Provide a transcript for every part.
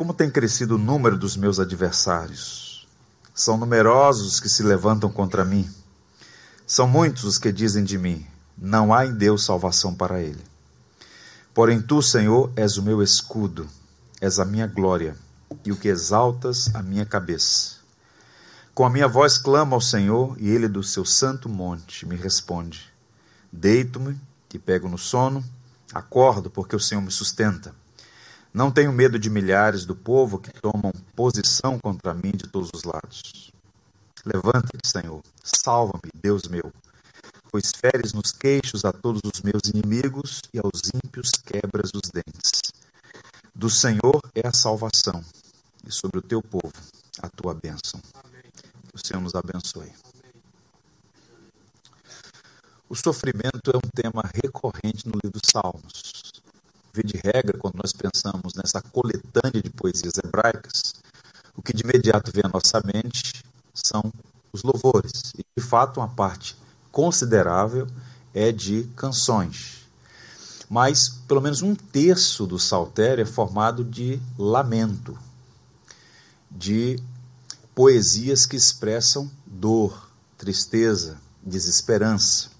Como tem crescido o número dos meus adversários? São numerosos os que se levantam contra mim. São muitos os que dizem de mim: não há em Deus salvação para ele. Porém, tu, Senhor, és o meu escudo, és a minha glória e o que exaltas a minha cabeça. Com a minha voz clamo ao Senhor e ele do seu santo monte me responde. Deito-me e pego no sono, acordo porque o Senhor me sustenta. Não tenho medo de milhares do povo que tomam posição contra mim de todos os lados. Levanta-te, Senhor, salva-me, Deus meu, pois feres nos queixos a todos os meus inimigos e aos ímpios quebras os dentes. Do Senhor é a salvação, e sobre o teu povo a tua bênção. Que o Senhor nos abençoe. O sofrimento é um tema recorrente no livro dos Salmos. Vê de regra, quando nós pensamos nessa coletânea de poesias hebraicas, o que de imediato vem à nossa mente são os louvores. E, de fato, uma parte considerável é de canções. Mas pelo menos um terço do saltério é formado de lamento, de poesias que expressam dor, tristeza, desesperança.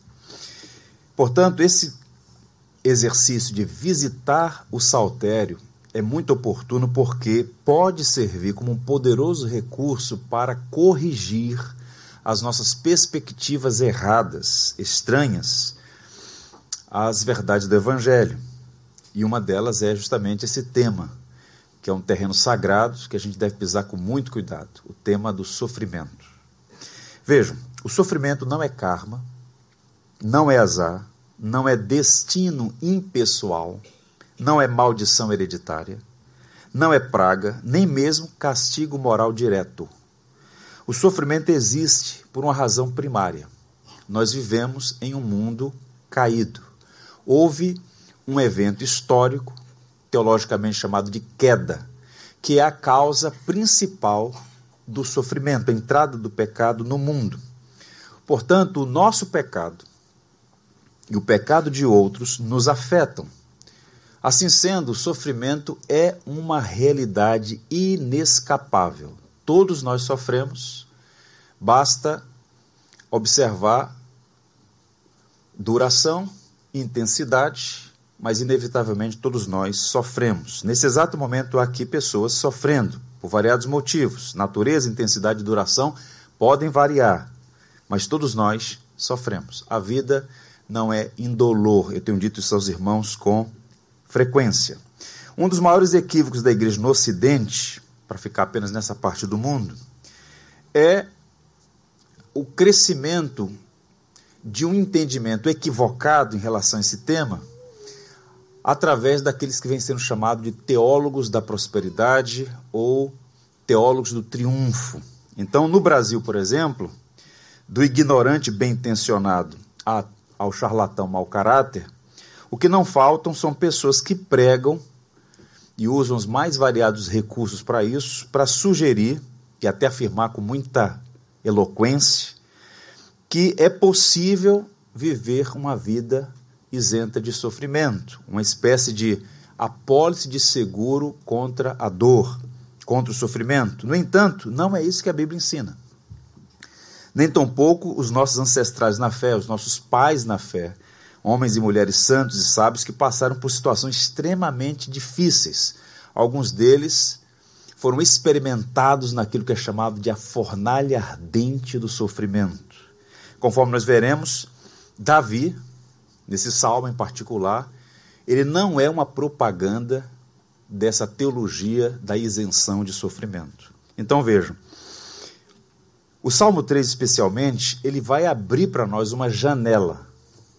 Portanto, esse exercício de visitar o saltério é muito oportuno porque pode servir como um poderoso recurso para corrigir as nossas perspectivas erradas, estranhas às verdades do Evangelho. E uma delas é justamente esse tema, que é um terreno sagrado que a gente deve pisar com muito cuidado o tema do sofrimento. Vejam, o sofrimento não é karma, não é azar, não é destino impessoal, não é maldição hereditária, não é praga, nem mesmo castigo moral direto. O sofrimento existe por uma razão primária. Nós vivemos em um mundo caído. Houve um evento histórico, teologicamente chamado de queda, que é a causa principal do sofrimento, a entrada do pecado no mundo. Portanto, o nosso pecado e o pecado de outros nos afetam. Assim sendo, o sofrimento é uma realidade inescapável. Todos nós sofremos, basta observar duração, intensidade, mas inevitavelmente todos nós sofremos. Nesse exato momento há aqui pessoas sofrendo por variados motivos. Natureza, intensidade e duração podem variar, mas todos nós sofremos. A vida não é indolor. Eu tenho dito isso aos irmãos com frequência. Um dos maiores equívocos da igreja no Ocidente, para ficar apenas nessa parte do mundo, é o crescimento de um entendimento equivocado em relação a esse tema através daqueles que vêm sendo chamados de teólogos da prosperidade ou teólogos do triunfo. Então, no Brasil, por exemplo, do ignorante bem intencionado a ao charlatão mau caráter, o que não faltam são pessoas que pregam e usam os mais variados recursos para isso, para sugerir e até afirmar com muita eloquência que é possível viver uma vida isenta de sofrimento, uma espécie de apólice de seguro contra a dor, contra o sofrimento. No entanto, não é isso que a Bíblia ensina nem tampouco os nossos ancestrais na fé, os nossos pais na fé, homens e mulheres santos e sábios que passaram por situações extremamente difíceis. Alguns deles foram experimentados naquilo que é chamado de a fornalha ardente do sofrimento. Conforme nós veremos, Davi, nesse salmo em particular, ele não é uma propaganda dessa teologia da isenção de sofrimento. Então vejam, o Salmo 3, especialmente, ele vai abrir para nós uma janela.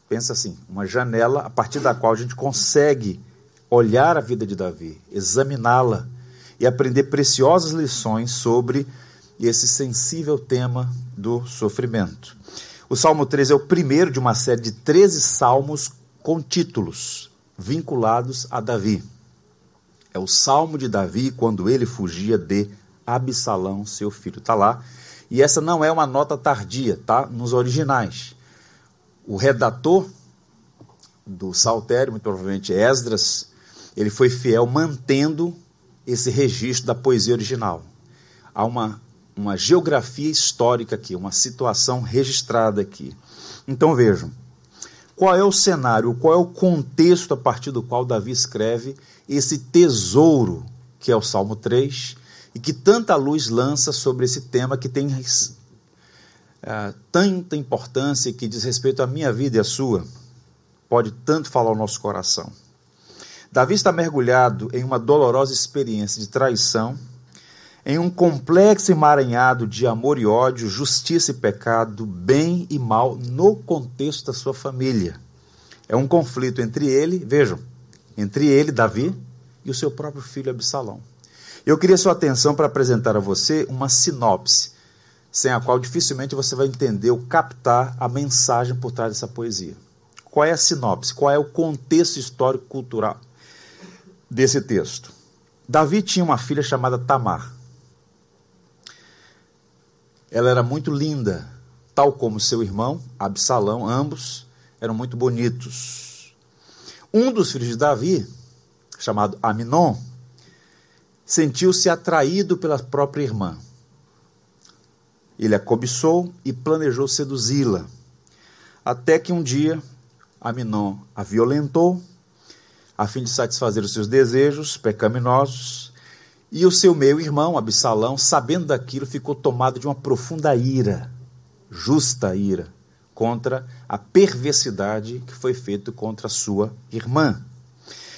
Pensa assim, uma janela a partir da qual a gente consegue olhar a vida de Davi, examiná-la e aprender preciosas lições sobre esse sensível tema do sofrimento. O Salmo 3 é o primeiro de uma série de 13 salmos com títulos vinculados a Davi. É o Salmo de Davi quando ele fugia de Absalão, seu filho. Está lá e essa não é uma nota tardia, tá? Nos originais. O redator do Saltério, muito provavelmente Esdras, ele foi fiel mantendo esse registro da poesia original. Há uma, uma geografia histórica aqui, uma situação registrada aqui. Então vejam, qual é o cenário, qual é o contexto a partir do qual Davi escreve esse tesouro que é o Salmo 3 e que tanta luz lança sobre esse tema que tem uh, tanta importância e que diz respeito à minha vida e à sua. Pode tanto falar ao nosso coração. Davi está mergulhado em uma dolorosa experiência de traição, em um complexo emaranhado de amor e ódio, justiça e pecado, bem e mal, no contexto da sua família. É um conflito entre ele, vejam, entre ele, Davi, e o seu próprio filho Absalão. Eu queria sua atenção para apresentar a você uma sinopse, sem a qual dificilmente você vai entender ou captar a mensagem por trás dessa poesia. Qual é a sinopse? Qual é o contexto histórico-cultural desse texto. Davi tinha uma filha chamada Tamar. Ela era muito linda, tal como seu irmão, Absalão, ambos eram muito bonitos. Um dos filhos de Davi, chamado Aminon, sentiu-se atraído pela própria irmã. Ele a cobiçou e planejou seduzi-la, até que um dia Aminon a violentou a fim de satisfazer os seus desejos pecaminosos. E o seu meio-irmão, Absalão, sabendo daquilo, ficou tomado de uma profunda ira, justa ira, contra a perversidade que foi feita contra sua irmã.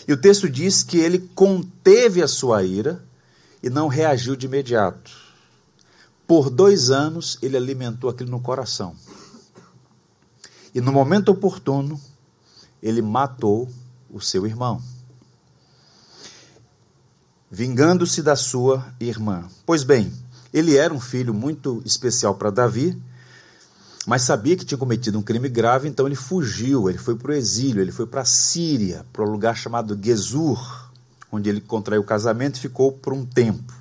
E o texto diz que ele conteve a sua ira e não reagiu de imediato. Por dois anos ele alimentou aquilo no coração. E no momento oportuno, ele matou o seu irmão, vingando-se da sua irmã. Pois bem, ele era um filho muito especial para Davi, mas sabia que tinha cometido um crime grave, então ele fugiu, ele foi para o exílio, ele foi para a Síria, para um lugar chamado Gesur, onde ele contraiu o casamento e ficou por um tempo.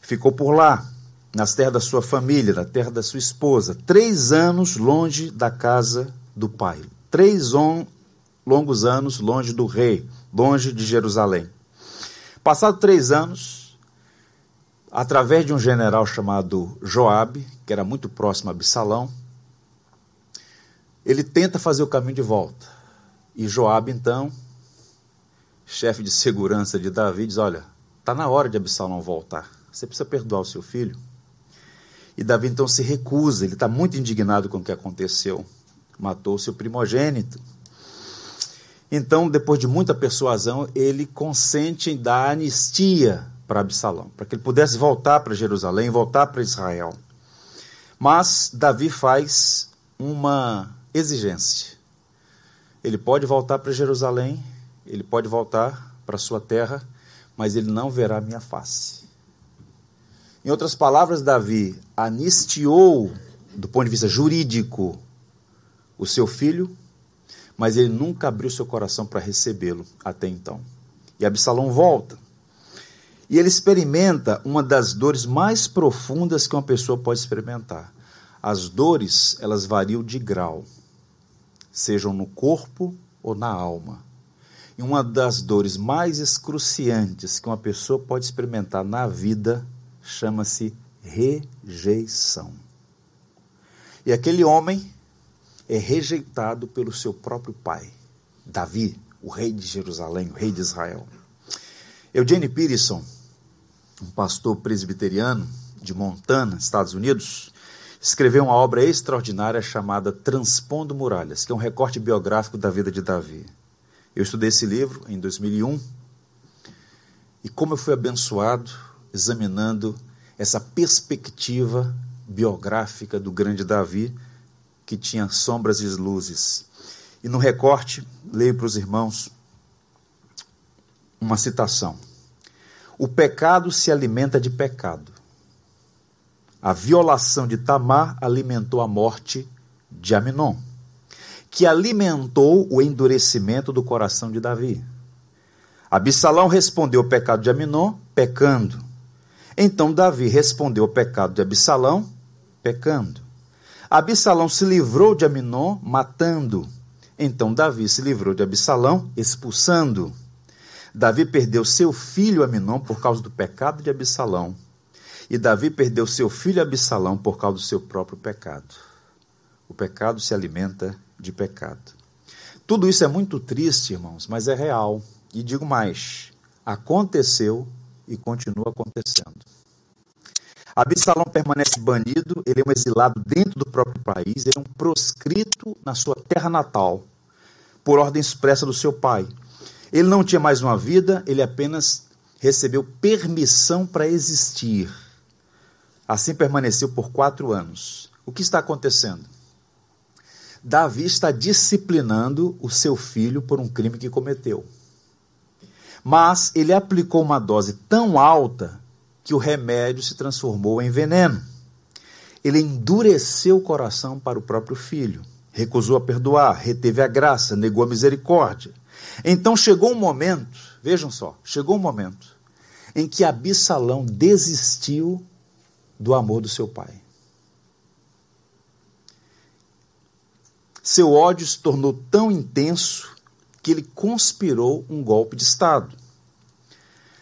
Ficou por lá, nas terras da sua família, na terra da sua esposa, três anos longe da casa do pai. Três longos anos longe do rei, longe de Jerusalém. Passado três anos, através de um general chamado Joabe, que era muito próximo a Absalão, ele tenta fazer o caminho de volta. E Joabe, então, chefe de segurança de Davi, diz: Olha, está na hora de Absalão voltar. Você precisa perdoar o seu filho. E Davi então se recusa, ele está muito indignado com o que aconteceu. Matou seu primogênito. Então, depois de muita persuasão, ele consente em dar anistia para Absalão, para que ele pudesse voltar para Jerusalém, voltar para Israel. Mas Davi faz uma exigência. Ele pode voltar para Jerusalém, ele pode voltar para sua terra, mas ele não verá minha face. Em outras palavras, Davi anistiou, do ponto de vista jurídico, o seu filho mas ele nunca abriu seu coração para recebê-lo até então. E Absalão volta. E ele experimenta uma das dores mais profundas que uma pessoa pode experimentar. As dores, elas variam de grau, sejam no corpo ou na alma. E uma das dores mais excruciantes que uma pessoa pode experimentar na vida chama-se rejeição. E aquele homem é rejeitado pelo seu próprio pai, Davi, o rei de Jerusalém, o rei de Israel. Eugene Peterson, um pastor presbiteriano de Montana, Estados Unidos, escreveu uma obra extraordinária chamada Transpondo Muralhas, que é um recorte biográfico da vida de Davi. Eu estudei esse livro em 2001 e como eu fui abençoado examinando essa perspectiva biográfica do grande Davi que tinha sombras e luzes. E no recorte, leio para os irmãos uma citação. O pecado se alimenta de pecado. A violação de Tamar alimentou a morte de Aminon, que alimentou o endurecimento do coração de Davi. Absalão respondeu ao pecado de Aminon, pecando. Então Davi respondeu ao pecado de Absalão, pecando. Absalão se livrou de Aminon, matando. Então Davi se livrou de Absalão, expulsando. Davi perdeu seu filho Aminon por causa do pecado de Absalão. E Davi perdeu seu filho Absalão por causa do seu próprio pecado. O pecado se alimenta de pecado. Tudo isso é muito triste, irmãos, mas é real. E digo mais: aconteceu e continua acontecendo. Absalão permanece banido, ele é um exilado dentro do próprio país, ele é um proscrito na sua terra natal, por ordem expressa do seu pai. Ele não tinha mais uma vida, ele apenas recebeu permissão para existir. Assim permaneceu por quatro anos. O que está acontecendo? Davi está disciplinando o seu filho por um crime que cometeu. Mas ele aplicou uma dose tão alta que o remédio se transformou em veneno. Ele endureceu o coração para o próprio filho, recusou a perdoar, reteve a graça, negou a misericórdia. Então chegou um momento, vejam só, chegou um momento em que Absalão desistiu do amor do seu pai. Seu ódio se tornou tão intenso que ele conspirou um golpe de Estado.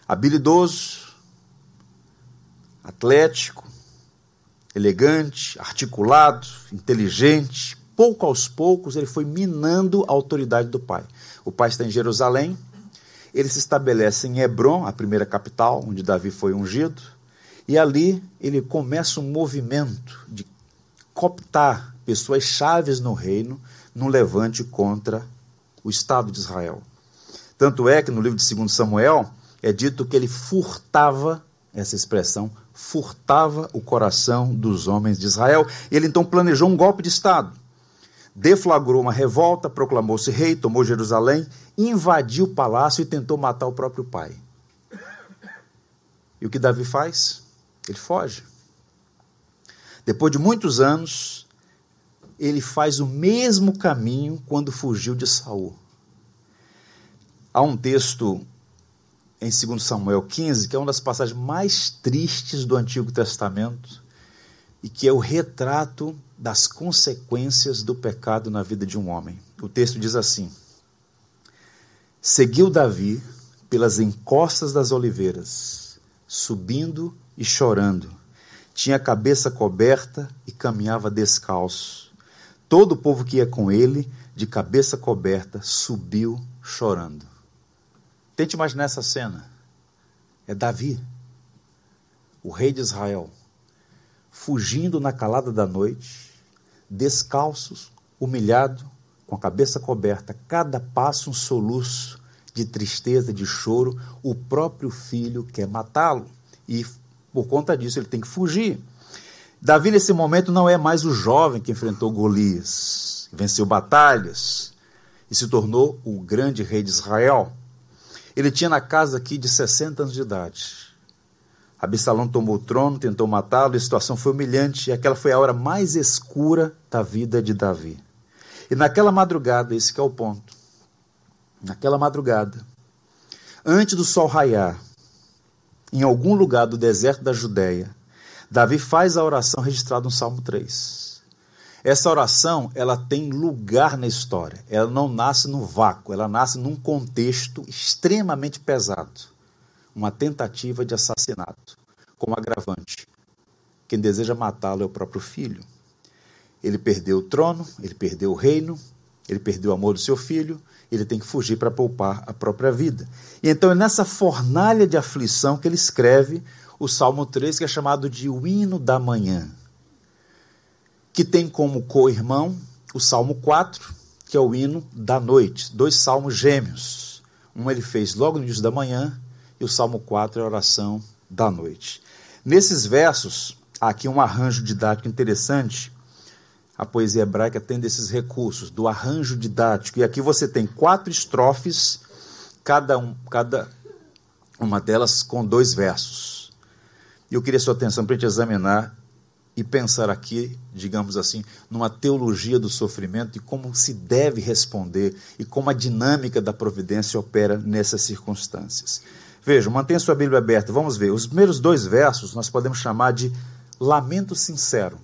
Habilidoso, atlético, elegante, articulado, inteligente. Pouco aos poucos, ele foi minando a autoridade do pai. O pai está em Jerusalém, ele se estabelece em Hebron, a primeira capital, onde Davi foi ungido, e ali ele começa um movimento de cooptar pessoas chaves no reino num levante contra o Estado de Israel. Tanto é que no livro de 2 Samuel é dito que ele furtava, essa expressão, furtava o coração dos homens de Israel. Ele então planejou um golpe de Estado. Deflagrou uma revolta, proclamou-se rei, tomou Jerusalém, invadiu o palácio e tentou matar o próprio pai. E o que Davi faz? Ele foge. Depois de muitos anos, ele faz o mesmo caminho quando fugiu de Saul. Há um texto em 2 Samuel 15, que é uma das passagens mais tristes do Antigo Testamento e que é o retrato das consequências do pecado na vida de um homem. O texto diz assim: Seguiu Davi pelas encostas das oliveiras, subindo e chorando. Tinha a cabeça coberta e caminhava descalço. Todo o povo que ia com ele, de cabeça coberta, subiu chorando. Tente imaginar essa cena. É Davi, o rei de Israel, fugindo na calada da noite, descalços, humilhado, com a cabeça coberta, cada passo um soluço de tristeza, de choro, o próprio filho quer matá-lo. E por conta disso ele tem que fugir. Davi, nesse momento, não é mais o jovem que enfrentou Golias, venceu batalhas e se tornou o grande rei de Israel. Ele tinha na casa aqui de 60 anos de idade. Absalão tomou o trono, tentou matá-lo, a situação foi humilhante, e aquela foi a hora mais escura da vida de Davi. E naquela madrugada, esse é o ponto. Naquela madrugada, antes do sol raiar, em algum lugar do deserto da Judéia, Davi faz a oração registrada no Salmo 3. Essa oração, ela tem lugar na história. Ela não nasce no vácuo, ela nasce num contexto extremamente pesado. Uma tentativa de assassinato, como agravante. Quem deseja matá-lo é o próprio filho. Ele perdeu o trono, ele perdeu o reino, ele perdeu o amor do seu filho, ele tem que fugir para poupar a própria vida. E então é nessa fornalha de aflição que ele escreve o Salmo 3, que é chamado de o hino da manhã que tem como co-irmão o Salmo 4, que é o hino da noite, dois salmos gêmeos. Um ele fez logo no início da manhã e o Salmo 4 é a oração da noite. Nesses versos, há aqui um arranjo didático interessante. A poesia hebraica tem desses recursos, do arranjo didático. E aqui você tem quatro estrofes, cada, um, cada uma delas com dois versos. E eu queria sua atenção para a gente examinar e pensar aqui, digamos assim, numa teologia do sofrimento e como se deve responder e como a dinâmica da providência opera nessas circunstâncias. Vejam, mantenha sua Bíblia aberta, vamos ver. Os primeiros dois versos nós podemos chamar de lamento sincero.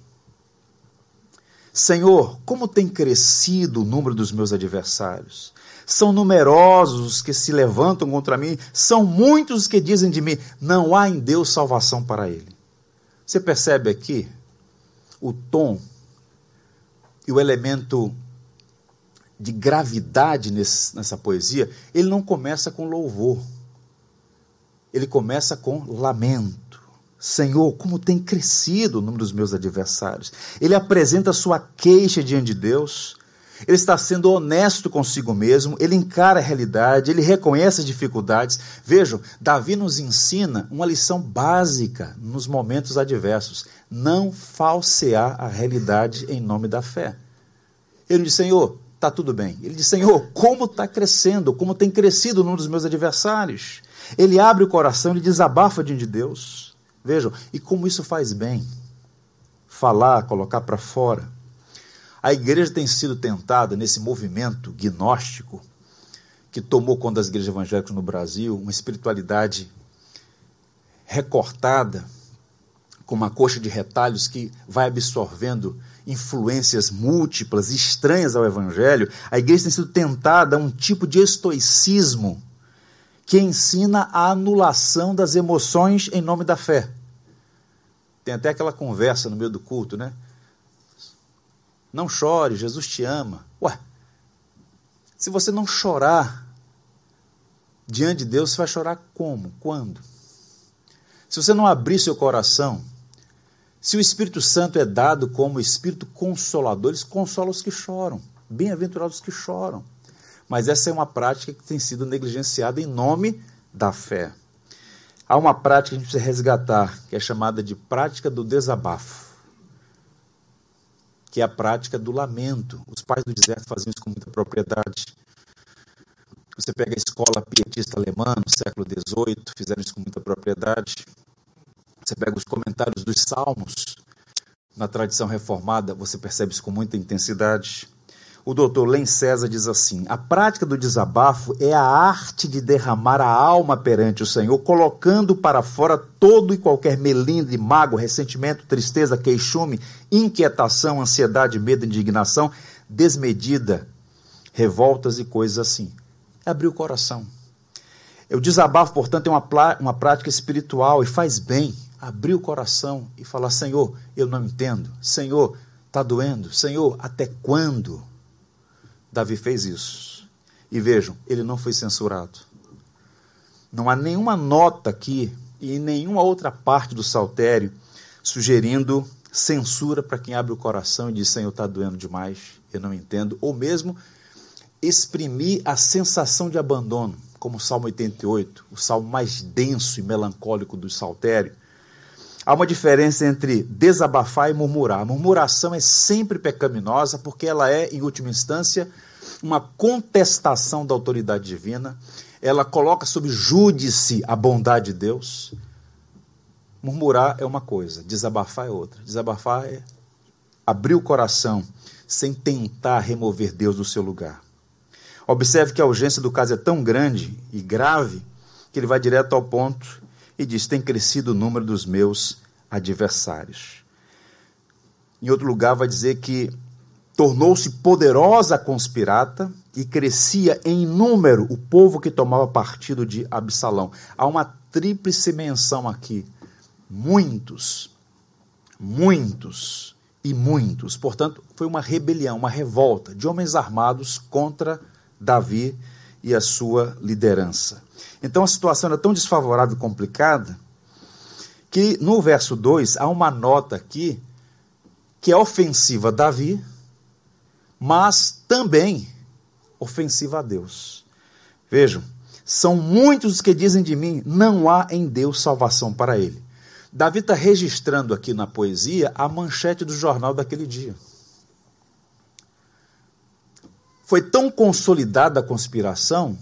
Senhor, como tem crescido o número dos meus adversários. São numerosos os que se levantam contra mim, são muitos os que dizem de mim: não há em Deus salvação para ele. Você percebe aqui o tom e o elemento de gravidade nesse, nessa poesia? Ele não começa com louvor, ele começa com lamento. Senhor, como tem crescido o número dos meus adversários. Ele apresenta sua queixa diante de Deus. Ele está sendo honesto consigo mesmo, ele encara a realidade, ele reconhece as dificuldades. Vejam, Davi nos ensina uma lição básica nos momentos adversos: não falsear a realidade em nome da fé. Ele diz: Senhor, está tudo bem. Ele diz: Senhor, como está crescendo, como tem crescido o número dos meus adversários. Ele abre o coração, ele desabafa diante de Deus. Vejam, e como isso faz bem. Falar, colocar para fora. A igreja tem sido tentada nesse movimento gnóstico que tomou conta das igrejas evangélicas no Brasil, uma espiritualidade recortada, com uma coxa de retalhos que vai absorvendo influências múltiplas, estranhas ao evangelho. A igreja tem sido tentada a um tipo de estoicismo que ensina a anulação das emoções em nome da fé. Tem até aquela conversa no meio do culto, né? Não chore, Jesus te ama. Ué, se você não chorar diante de Deus, você vai chorar como? Quando? Se você não abrir seu coração, se o Espírito Santo é dado como Espírito Consolador, ele consola os que choram. Bem-aventurados os que choram. Mas essa é uma prática que tem sido negligenciada em nome da fé. Há uma prática que a gente precisa resgatar, que é chamada de prática do desabafo, que é a prática do lamento. Os pais do deserto faziam isso com muita propriedade. Você pega a escola pietista alemã no século XVIII, fizeram isso com muita propriedade. Você pega os comentários dos salmos na tradição reformada, você percebe isso com muita intensidade. O doutor Len César diz assim: a prática do desabafo é a arte de derramar a alma perante o Senhor, colocando para fora todo e qualquer melindre, mago, ressentimento, tristeza, queixume, inquietação, ansiedade, medo, indignação, desmedida, revoltas e coisas assim. É abrir o coração. O desabafo, portanto, é uma, uma prática espiritual e faz bem abrir o coração e falar: Senhor, eu não entendo. Senhor, está doendo. Senhor, até quando? Davi fez isso. E vejam, ele não foi censurado. Não há nenhuma nota aqui e nenhuma outra parte do saltério sugerindo censura para quem abre o coração e diz: Senhor, está doendo demais, eu não entendo. Ou mesmo exprimir a sensação de abandono, como o Salmo 88, o salmo mais denso e melancólico do saltério. Há uma diferença entre desabafar e murmurar. A murmuração é sempre pecaminosa porque ela é, em última instância, uma contestação da autoridade divina, ela coloca sob júdice a bondade de Deus. Murmurar é uma coisa, desabafar é outra. Desabafar é abrir o coração sem tentar remover Deus do seu lugar. Observe que a urgência do caso é tão grande e grave que ele vai direto ao ponto e diz: tem crescido o número dos meus adversários. Em outro lugar, vai dizer que Tornou-se poderosa a conspirata e crescia em número o povo que tomava partido de Absalão. Há uma tríplice menção aqui. Muitos, muitos e muitos. Portanto, foi uma rebelião, uma revolta de homens armados contra Davi e a sua liderança. Então a situação era tão desfavorável e complicada que no verso 2 há uma nota aqui que é ofensiva a Davi, mas também ofensiva a Deus. Vejam, são muitos os que dizem de mim: não há em Deus salvação para ele. Davi está registrando aqui na poesia a manchete do jornal daquele dia. Foi tão consolidada a conspiração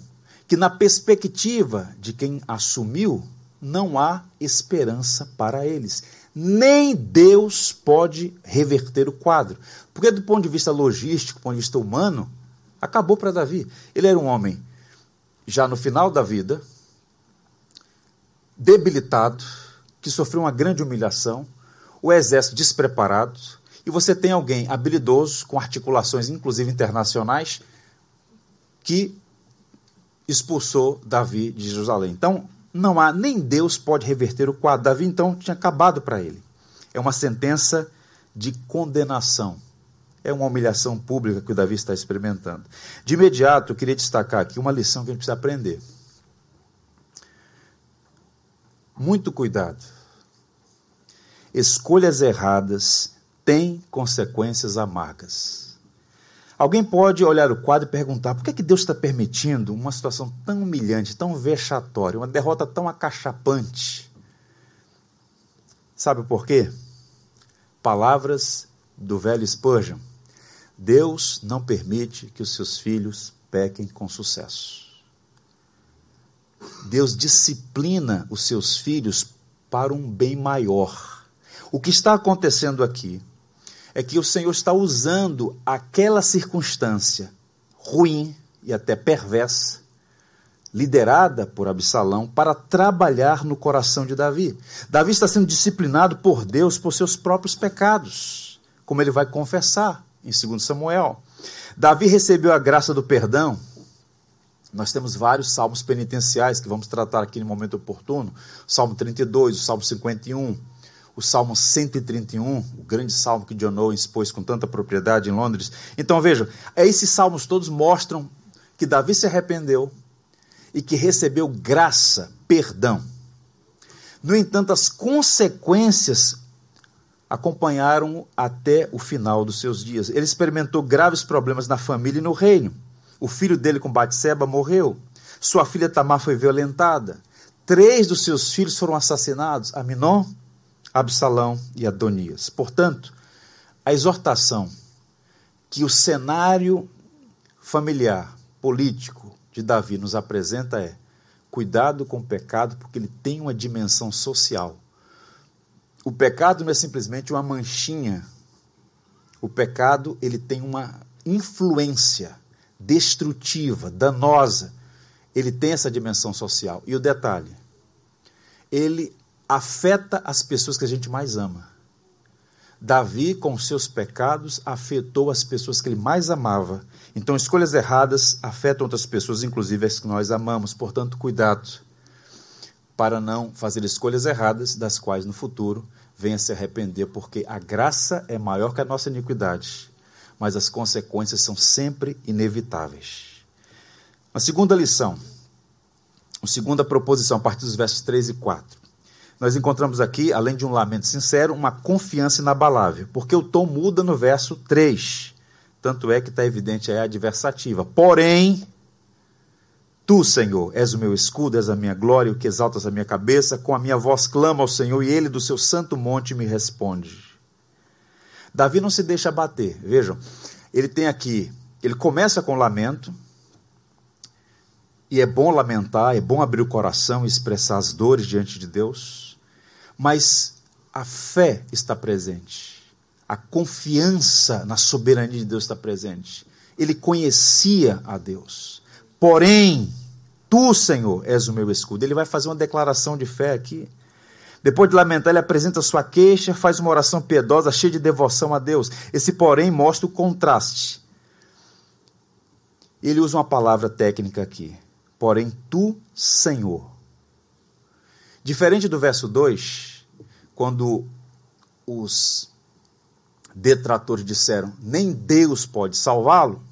que, na perspectiva de quem assumiu, não há esperança para eles nem Deus pode reverter o quadro. Porque, do ponto de vista logístico, do ponto de vista humano, acabou para Davi. Ele era um homem já no final da vida, debilitado, que sofreu uma grande humilhação, o exército despreparado, e você tem alguém habilidoso, com articulações inclusive internacionais, que expulsou Davi de Jerusalém. Então, não há, nem Deus pode reverter o quadro. Davi, então, tinha acabado para ele. É uma sentença de condenação. É uma humilhação pública que o Davi está experimentando. De imediato, eu queria destacar aqui uma lição que a gente precisa aprender. Muito cuidado. Escolhas erradas têm consequências amargas. Alguém pode olhar o quadro e perguntar por que, é que Deus está permitindo uma situação tão humilhante, tão vexatória, uma derrota tão acachapante? Sabe por quê? Palavras do velho Spurgeon. Deus não permite que os seus filhos pequem com sucesso. Deus disciplina os seus filhos para um bem maior. O que está acontecendo aqui é que o Senhor está usando aquela circunstância ruim e até perversa, liderada por Absalão, para trabalhar no coração de Davi. Davi está sendo disciplinado por Deus por seus próprios pecados, como ele vai confessar em 2 Samuel. Davi recebeu a graça do perdão. Nós temos vários salmos penitenciais que vamos tratar aqui no momento oportuno. Salmo 32, o Salmo 51, o Salmo 131, o grande salmo que John Owen expôs com tanta propriedade em Londres. Então vejam, esses salmos todos mostram que Davi se arrependeu e que recebeu graça, perdão. No entanto, as consequências acompanharam até o final dos seus dias. Ele experimentou graves problemas na família e no reino. O filho dele com Batseba morreu. Sua filha Tamar foi violentada. Três dos seus filhos foram assassinados: Aminon, Absalão e Adonias. Portanto, a exortação que o cenário familiar, político de Davi nos apresenta é: cuidado com o pecado, porque ele tem uma dimensão social. O pecado não é simplesmente uma manchinha. O pecado, ele tem uma influência destrutiva, danosa. Ele tem essa dimensão social. E o detalhe, ele afeta as pessoas que a gente mais ama. Davi, com seus pecados, afetou as pessoas que ele mais amava. Então, escolhas erradas afetam outras pessoas, inclusive as que nós amamos. Portanto, cuidado para não fazer escolhas erradas, das quais no futuro venha se arrepender, porque a graça é maior que a nossa iniquidade, mas as consequências são sempre inevitáveis. A segunda lição, a segunda proposição, a partir dos versos 3 e 4 nós encontramos aqui, além de um lamento sincero, uma confiança inabalável, porque o tom muda no verso 3. Tanto é que está evidente aí a adversativa. Porém, tu, Senhor, és o meu escudo, és a minha glória, o que exaltas a minha cabeça, com a minha voz clama ao Senhor, e ele do seu santo monte me responde. Davi não se deixa abater. Vejam, ele tem aqui, ele começa com lamento, e é bom lamentar, é bom abrir o coração e expressar as dores diante de Deus mas a fé está presente. A confiança na soberania de Deus está presente. Ele conhecia a Deus. Porém, tu, Senhor, és o meu escudo. Ele vai fazer uma declaração de fé aqui. Depois de lamentar, ele apresenta sua queixa, faz uma oração piedosa, cheia de devoção a Deus. Esse, porém, mostra o contraste. Ele usa uma palavra técnica aqui. Porém, tu, Senhor. Diferente do verso 2, quando os detratores disseram nem Deus pode salvá-lo,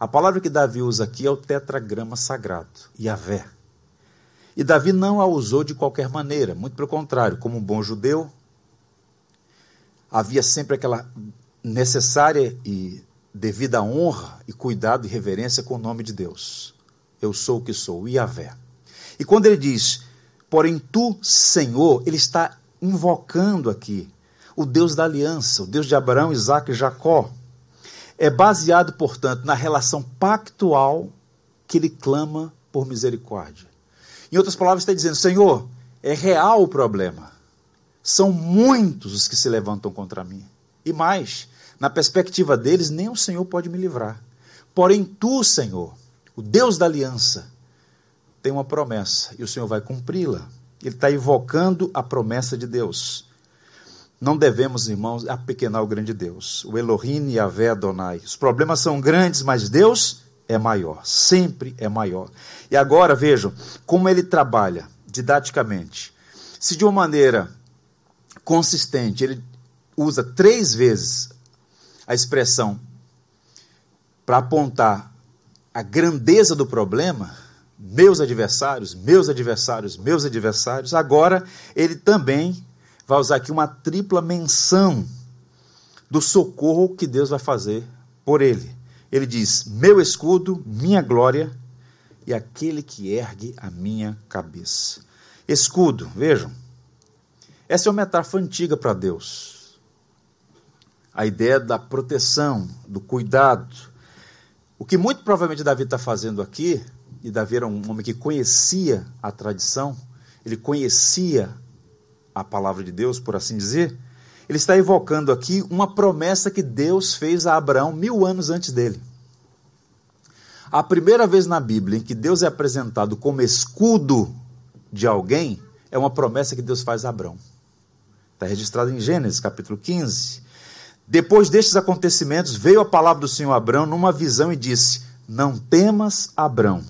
a palavra que Davi usa aqui é o tetragrama sagrado, Yahvé. E Davi não a usou de qualquer maneira, muito pelo contrário, como um bom judeu, havia sempre aquela necessária e devida honra e cuidado e reverência com o nome de Deus. Eu sou o que sou, Yahvé. E quando ele diz Porém, tu, Senhor, ele está invocando aqui o Deus da aliança, o Deus de Abraão, Isaac e Jacó. É baseado, portanto, na relação pactual que ele clama por misericórdia. Em outras palavras, está dizendo: Senhor, é real o problema. São muitos os que se levantam contra mim. E mais, na perspectiva deles, nem o Senhor pode me livrar. Porém, tu, Senhor, o Deus da aliança, tem uma promessa e o Senhor vai cumpri-la. Ele está invocando a promessa de Deus. não devemos, irmãos, apequenar o grande Deus. O Elohim e a Vé Adonai. Os problemas são grandes, mas Deus é maior. Sempre é maior. E agora vejam como ele trabalha didaticamente. Se de uma maneira consistente ele usa três vezes a expressão para apontar a grandeza do problema, meus adversários, meus adversários, meus adversários, agora ele também vai usar aqui uma tripla menção do socorro que Deus vai fazer por ele. Ele diz: Meu escudo, minha glória e aquele que ergue a minha cabeça. Escudo, vejam, essa é uma metáfora antiga para Deus. A ideia da proteção, do cuidado. O que muito provavelmente Davi está fazendo aqui, e Davi era um homem que conhecia a tradição, ele conhecia a palavra de Deus, por assim dizer, ele está evocando aqui uma promessa que Deus fez a Abraão mil anos antes dele. A primeira vez na Bíblia em que Deus é apresentado como escudo de alguém é uma promessa que Deus faz a Abraão. Está registrado em Gênesis, capítulo 15. Depois destes acontecimentos, veio a palavra do Senhor a Abraão numa visão e disse: Não temas, Abraão,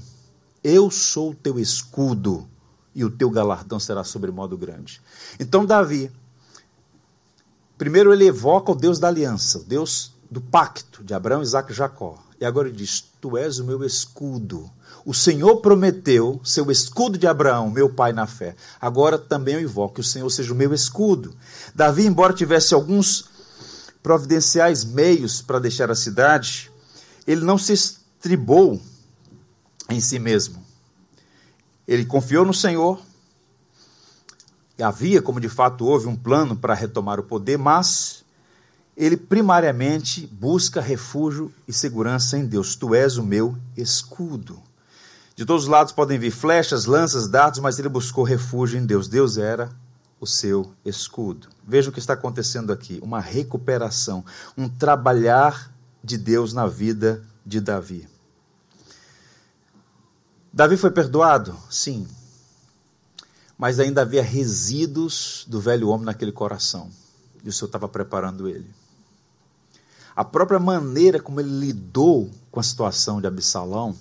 eu sou o teu escudo e o teu galardão será sobremodo grande. Então, Davi, primeiro ele evoca o Deus da aliança, o Deus do pacto de Abraão, Isaac e Jacó. E agora ele diz: Tu és o meu escudo. O Senhor prometeu ser o escudo de Abraão, meu pai na fé. Agora também eu invoco que o Senhor seja o meu escudo. Davi, embora tivesse alguns providenciais meios para deixar a cidade, ele não se estribou em si mesmo. Ele confiou no Senhor. Havia, como de fato houve, um plano para retomar o poder, mas ele primariamente busca refúgio e segurança em Deus. Tu és o meu escudo. De todos os lados podem vir flechas, lanças, dardos, mas ele buscou refúgio em Deus. Deus era o seu escudo. Veja o que está acontecendo aqui: uma recuperação, um trabalhar de Deus na vida de Davi. Davi foi perdoado? Sim. Mas ainda havia resíduos do velho homem naquele coração. E o Senhor estava preparando ele. A própria maneira como ele lidou com a situação de Absalão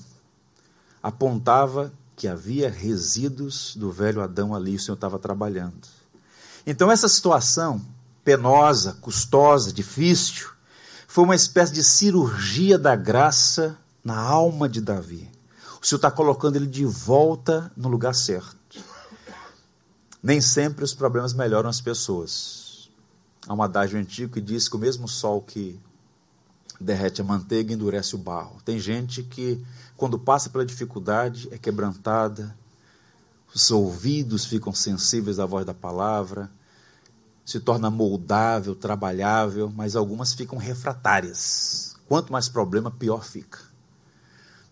apontava que havia resíduos do velho Adão ali, o Senhor estava trabalhando. Então, essa situação penosa, custosa, difícil, foi uma espécie de cirurgia da graça na alma de Davi. O Senhor está colocando ele de volta no lugar certo. Nem sempre os problemas melhoram as pessoas. Há um adágio antigo que diz que o mesmo sol que derrete a manteiga endurece o barro. Tem gente que, quando passa pela dificuldade, é quebrantada, os ouvidos ficam sensíveis à voz da palavra, se torna moldável, trabalhável, mas algumas ficam refratárias. Quanto mais problema, pior fica.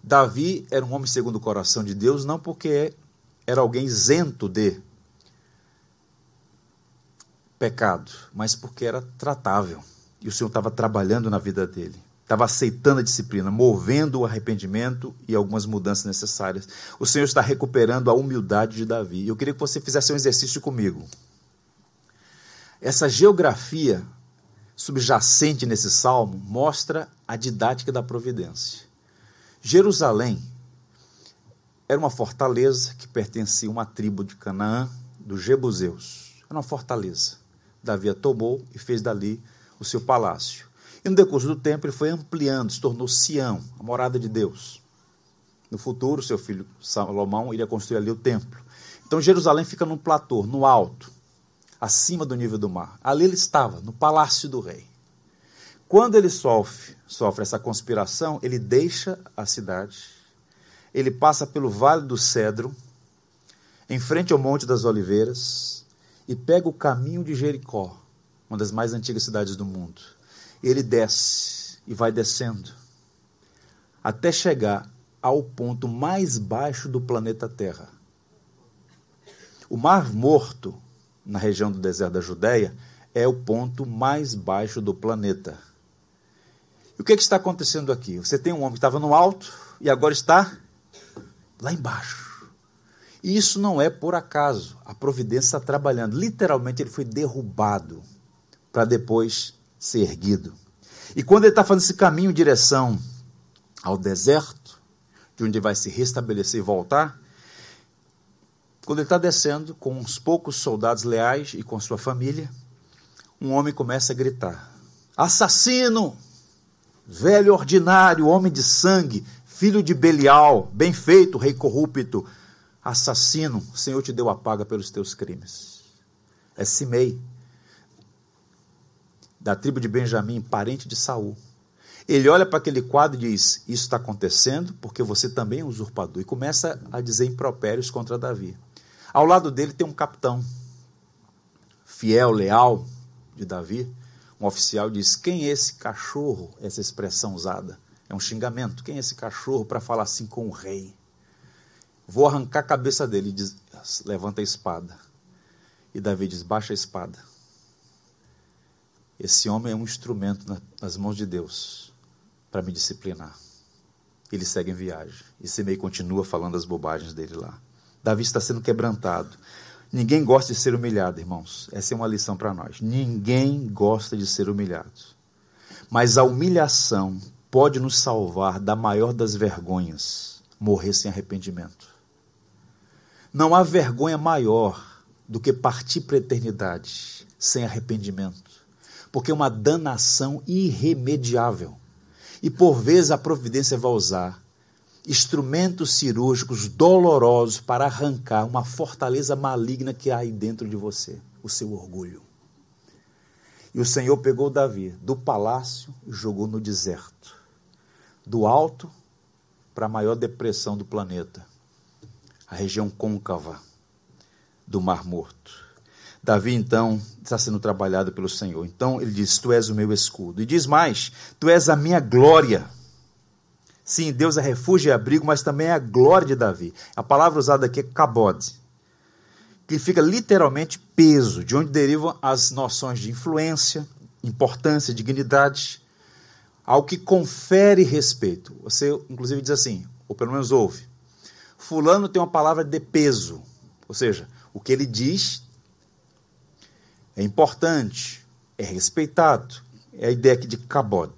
Davi era um homem segundo o coração de Deus, não porque era alguém isento de pecado, mas porque era tratável. E o Senhor estava trabalhando na vida dele, estava aceitando a disciplina, movendo o arrependimento e algumas mudanças necessárias. O Senhor está recuperando a humildade de Davi. Eu queria que você fizesse um exercício comigo. Essa geografia subjacente nesse salmo mostra a didática da providência. Jerusalém era uma fortaleza que pertencia a uma tribo de Canaã, dos Jebuseus. Era uma fortaleza. Davi a tomou e fez dali o seu palácio. E no decurso do tempo ele foi ampliando, se tornou Sião, a morada de Deus. No futuro, seu filho Salomão iria construir ali o templo. Então Jerusalém fica num platô, no alto, acima do nível do mar. Ali ele estava, no palácio do rei. Quando ele sofre, sofre essa conspiração, ele deixa a cidade, ele passa pelo Vale do Cedro, em frente ao Monte das Oliveiras, e pega o caminho de Jericó, uma das mais antigas cidades do mundo. Ele desce e vai descendo, até chegar ao ponto mais baixo do planeta Terra. O Mar Morto, na região do deserto da Judéia, é o ponto mais baixo do planeta o que, é que está acontecendo aqui? Você tem um homem que estava no alto e agora está lá embaixo. E isso não é por acaso. A providência está trabalhando. Literalmente, ele foi derrubado. para depois ser erguido. E quando ele está fazendo esse caminho em direção ao deserto, de onde vai se restabelecer e voltar, quando ele está descendo com uns poucos soldados leais e com sua família, um homem começa a gritar: Assassino! Velho ordinário, homem de sangue, filho de Belial, bem feito, rei corrupto, assassino, o Senhor te deu a paga pelos teus crimes. É Simei, da tribo de Benjamim, parente de Saul. Ele olha para aquele quadro e diz: Isso está acontecendo porque você também é usurpador. E começa a dizer impropérios contra Davi. Ao lado dele tem um capitão, fiel, leal de Davi. Um oficial diz: Quem é esse cachorro? Essa expressão usada é um xingamento. Quem é esse cachorro para falar assim com o rei? Vou arrancar a cabeça dele. Diz, levanta a espada. E Davi diz: Baixa a espada. Esse homem é um instrumento nas mãos de Deus para me disciplinar. Ele segue em viagem. E Simei continua falando as bobagens dele lá. Davi está sendo quebrantado. Ninguém gosta de ser humilhado, irmãos. Essa é uma lição para nós. Ninguém gosta de ser humilhado. Mas a humilhação pode nos salvar da maior das vergonhas morrer sem arrependimento. Não há vergonha maior do que partir para a eternidade sem arrependimento, porque é uma danação irremediável. E por vezes a providência vai usar instrumentos cirúrgicos dolorosos para arrancar uma fortaleza maligna que há aí dentro de você, o seu orgulho. E o Senhor pegou Davi do palácio e jogou no deserto, do alto para a maior depressão do planeta, a região côncava do Mar Morto. Davi, então, está sendo trabalhado pelo Senhor. Então, ele diz: Tu és o meu escudo. E diz mais: Tu és a minha glória. Sim, Deus é refúgio e abrigo, mas também é a glória de Davi. A palavra usada aqui é kabod, que fica literalmente peso, de onde derivam as noções de influência, importância, dignidade, ao que confere respeito. Você, inclusive, diz assim, ou pelo menos ouve: Fulano tem uma palavra de peso, ou seja, o que ele diz é importante, é respeitado. É a ideia aqui de kabod.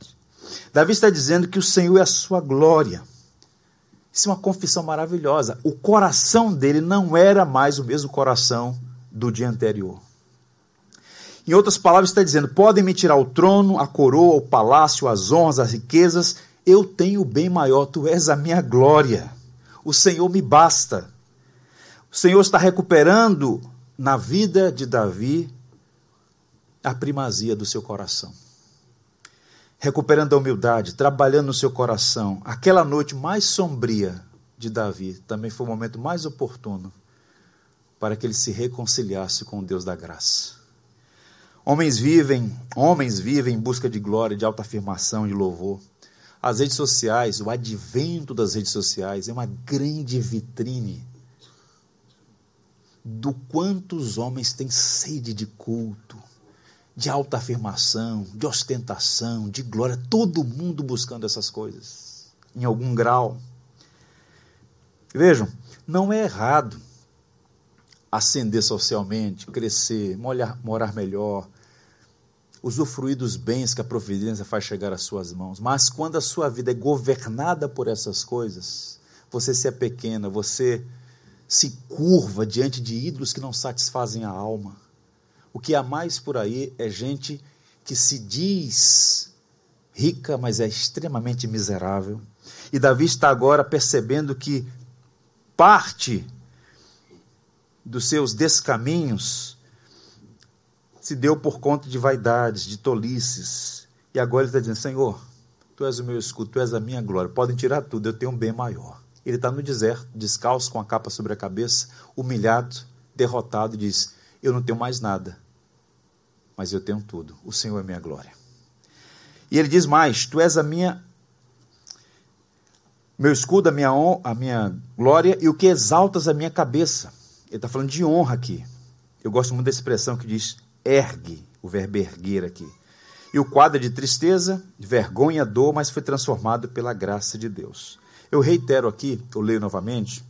Davi está dizendo que o Senhor é a sua glória. Isso é uma confissão maravilhosa. O coração dele não era mais o mesmo coração do dia anterior. Em outras palavras, está dizendo: podem me tirar o trono, a coroa, o palácio, as honras, as riquezas. Eu tenho bem maior, tu és a minha glória. O Senhor me basta. O Senhor está recuperando na vida de Davi a primazia do seu coração recuperando a humildade, trabalhando no seu coração. Aquela noite mais sombria de Davi também foi o momento mais oportuno para que ele se reconciliasse com o Deus da graça. Homens vivem, homens vivem em busca de glória, de autoafirmação, de louvor. As redes sociais, o advento das redes sociais é uma grande vitrine do quanto os homens têm sede de culto, de alta afirmação, de ostentação, de glória, todo mundo buscando essas coisas, em algum grau. Vejam, não é errado ascender socialmente, crescer, morar, morar melhor, usufruir dos bens que a providência faz chegar às suas mãos. Mas quando a sua vida é governada por essas coisas, você se é pequena, você se curva diante de ídolos que não satisfazem a alma. O que há mais por aí é gente que se diz rica, mas é extremamente miserável. E Davi está agora percebendo que parte dos seus descaminhos se deu por conta de vaidades, de tolices. E agora ele está dizendo: Senhor, tu és o meu escudo, tu és a minha glória. Podem tirar tudo, eu tenho um bem maior. Ele está no deserto, descalço, com a capa sobre a cabeça, humilhado, derrotado, e diz: Eu não tenho mais nada, mas eu tenho tudo. O Senhor é minha glória. E ele diz mais: Tu és a minha meu escudo, a minha, a minha glória e o que exaltas a minha cabeça. Ele está falando de honra aqui. Eu gosto muito da expressão que diz ergue, o verbo erguer aqui. E o quadro é de tristeza, vergonha, dor, mas foi transformado pela graça de Deus. Eu reitero aqui, eu leio novamente,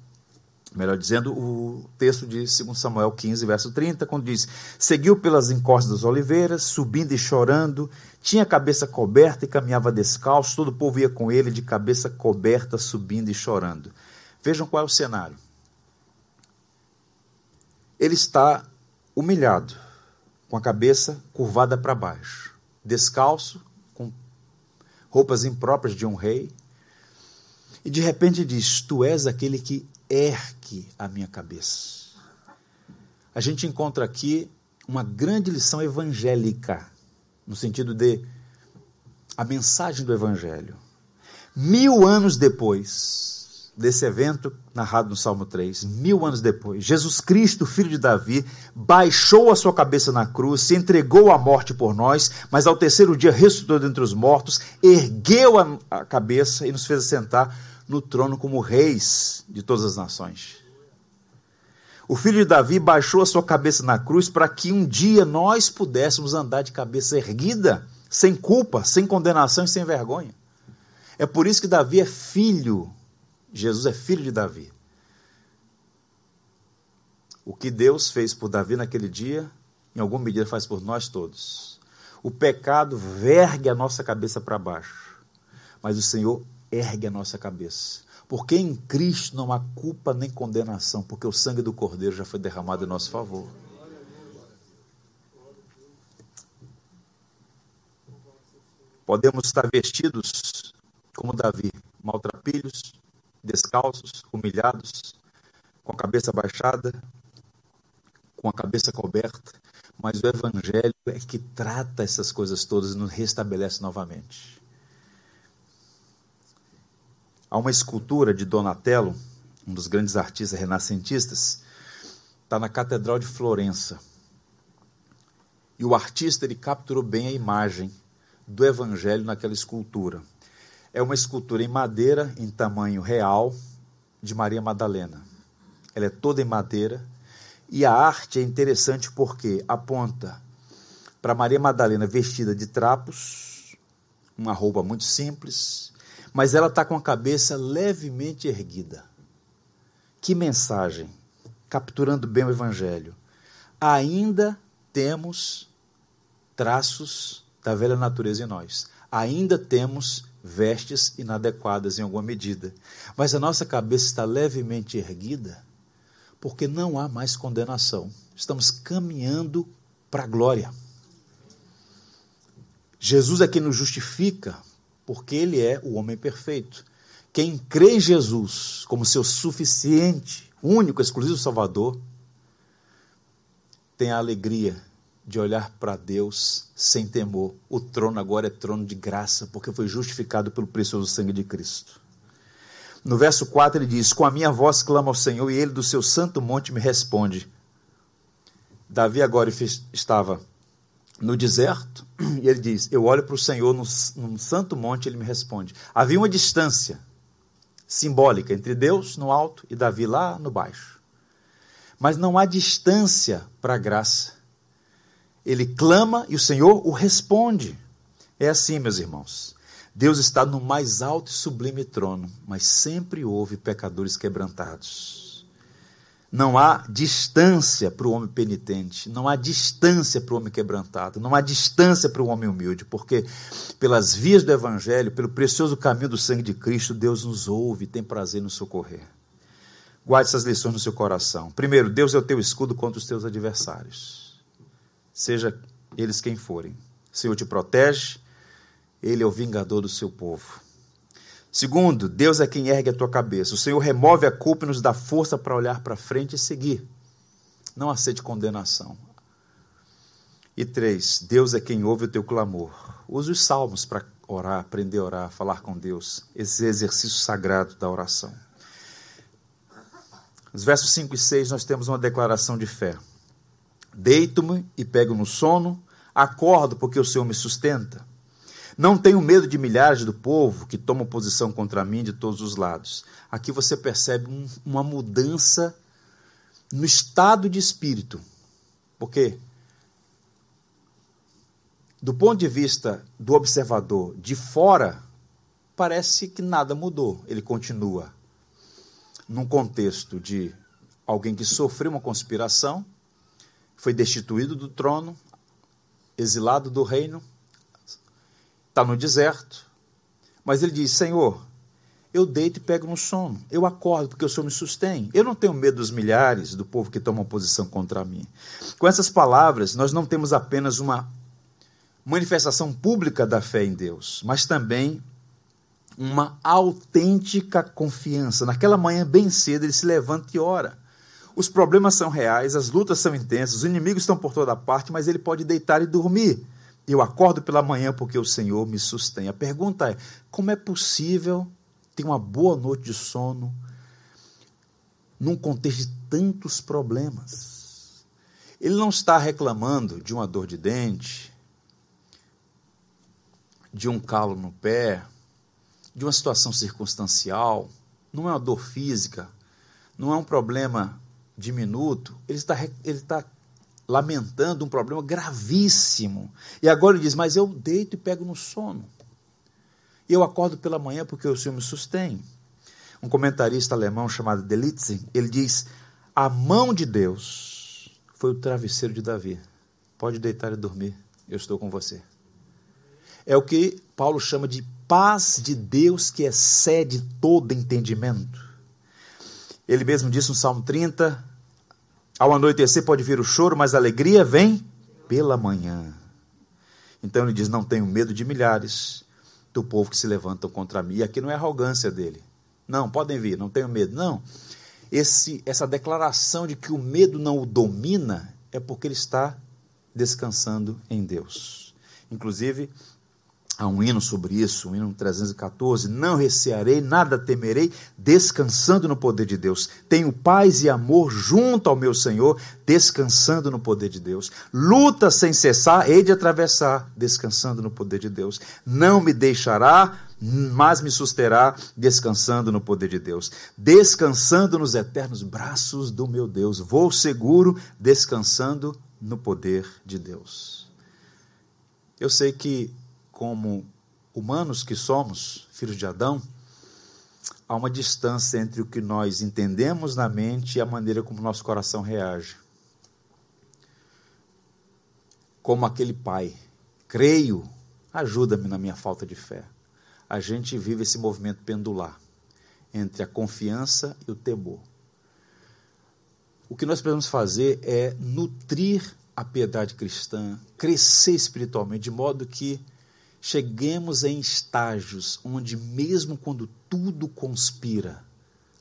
melhor dizendo, o texto de 2 Samuel 15, verso 30, quando diz: Seguiu pelas encostas das oliveiras, subindo e chorando, tinha a cabeça coberta e caminhava descalço, todo o povo ia com ele de cabeça coberta, subindo e chorando. Vejam qual é o cenário. Ele está humilhado, com a cabeça curvada para baixo, descalço, com roupas impróprias de um rei, e de repente diz: Tu és aquele que ergue a minha cabeça. A gente encontra aqui uma grande lição evangélica, no sentido de a mensagem do Evangelho. Mil anos depois desse evento narrado no Salmo 3, mil anos depois, Jesus Cristo, filho de Davi, baixou a sua cabeça na cruz, se entregou à morte por nós, mas ao terceiro dia ressuscitou dentre os mortos, ergueu a, cabeça e nos fez assentar no trono como reis de todas as nações. O filho de Davi baixou a sua cabeça na cruz para que um dia nós pudéssemos andar de cabeça erguida, sem culpa, sem condenação e sem vergonha. É por isso que Davi é filho, Jesus é filho de Davi. O que Deus fez por Davi naquele dia, em alguma medida faz por nós todos. O pecado vergue a nossa cabeça para baixo, mas o Senhor ergue a nossa cabeça. Porque em Cristo não há culpa nem condenação, porque o sangue do Cordeiro já foi derramado em nosso favor. Podemos estar vestidos como Davi, maltrapilhos, descalços, humilhados, com a cabeça baixada, com a cabeça coberta, mas o Evangelho é que trata essas coisas todas e nos restabelece novamente. Há uma escultura de Donatello, um dos grandes artistas renascentistas, está na Catedral de Florença. E o artista ele capturou bem a imagem do Evangelho naquela escultura. É uma escultura em madeira, em tamanho real, de Maria Madalena. Ela é toda em madeira e a arte é interessante porque aponta para Maria Madalena vestida de trapos, uma roupa muito simples, mas ela está com a cabeça levemente erguida. Que mensagem! Capturando bem o Evangelho. Ainda temos traços da velha natureza em nós. Ainda temos vestes inadequadas em alguma medida. Mas a nossa cabeça está levemente erguida porque não há mais condenação. Estamos caminhando para a glória. Jesus é quem nos justifica porque ele é o homem perfeito. Quem crê em Jesus como seu suficiente, único, exclusivo Salvador, tem a alegria de olhar para Deus sem temor. O trono agora é trono de graça, porque foi justificado pelo precioso sangue de Cristo. No verso 4 ele diz: Com a minha voz clama ao Senhor, e ele do seu santo monte me responde. Davi agora estava no deserto, e ele diz: Eu olho para o Senhor no, no santo monte, ele me responde. Havia uma distância simbólica entre Deus no alto e Davi lá no baixo. Mas não há distância para a graça. Ele clama e o Senhor o responde. É assim, meus irmãos. Deus está no mais alto e sublime trono, mas sempre houve pecadores quebrantados. Não há distância para o homem penitente, não há distância para o homem quebrantado, não há distância para o homem humilde, porque pelas vias do Evangelho, pelo precioso caminho do sangue de Cristo, Deus nos ouve e tem prazer nos socorrer. Guarde essas lições no seu coração. Primeiro, Deus é o teu escudo contra os teus adversários, seja eles quem forem. O Senhor te protege, Ele é o vingador do seu povo. Segundo, Deus é quem ergue a tua cabeça. O Senhor remove a culpa e nos dá força para olhar para frente e seguir. Não aceite condenação. E três, Deus é quem ouve o teu clamor. Use os salmos para orar, aprender a orar, falar com Deus. Esse exercício sagrado da oração. Nos versos 5 e 6 nós temos uma declaração de fé. Deito-me e pego no sono, acordo porque o Senhor me sustenta. Não tenho medo de milhares do povo que tomam posição contra mim de todos os lados. Aqui você percebe um, uma mudança no estado de espírito. Por quê? Do ponto de vista do observador de fora, parece que nada mudou. Ele continua num contexto de alguém que sofreu uma conspiração, foi destituído do trono, exilado do reino, está no deserto, mas ele diz: Senhor, eu deito e pego no sono. Eu acordo porque o Senhor me sustém. Eu não tenho medo dos milhares do povo que tomam posição contra mim. Com essas palavras, nós não temos apenas uma manifestação pública da fé em Deus, mas também uma autêntica confiança. Naquela manhã, bem cedo, ele se levanta e ora. Os problemas são reais, as lutas são intensas, os inimigos estão por toda parte, mas ele pode deitar e dormir. Eu acordo pela manhã porque o Senhor me sustém. A pergunta é: como é possível ter uma boa noite de sono num contexto de tantos problemas? Ele não está reclamando de uma dor de dente, de um calo no pé, de uma situação circunstancial, não é uma dor física, não é um problema diminuto, ele está, ele está lamentando um problema gravíssimo. E agora ele diz: Mas eu deito e pego no sono. Eu acordo pela manhã porque o Senhor me sustém. Um comentarista alemão chamado Delitzing, ele diz: A mão de Deus foi o travesseiro de Davi. Pode deitar e dormir, eu estou com você. É o que Paulo chama de paz de Deus que excede todo entendimento. Ele mesmo disse no Salmo 30: Ao anoitecer pode vir o choro, mas a alegria vem pela manhã. Então ele diz: Não tenho medo de milhares do povo que se levantam contra mim. E aqui não é arrogância dele. Não, podem vir, não tenho medo. Não. Esse, essa declaração de que o medo não o domina é porque ele está descansando em Deus. Inclusive, Há um hino sobre isso, um hino 314. Não recearei, nada temerei, descansando no poder de Deus. Tenho paz e amor junto ao meu Senhor, descansando no poder de Deus. Luta sem cessar, hei de atravessar, descansando no poder de Deus. Não me deixará, mas me susterá, descansando no poder de Deus. Descansando nos eternos braços do meu Deus. Vou seguro, descansando no poder de Deus. Eu sei que como humanos que somos, filhos de Adão, há uma distância entre o que nós entendemos na mente e a maneira como nosso coração reage. Como aquele pai, creio, ajuda-me na minha falta de fé. A gente vive esse movimento pendular entre a confiança e o temor. O que nós precisamos fazer é nutrir a piedade cristã, crescer espiritualmente, de modo que cheguemos em estágios onde, mesmo quando tudo conspira,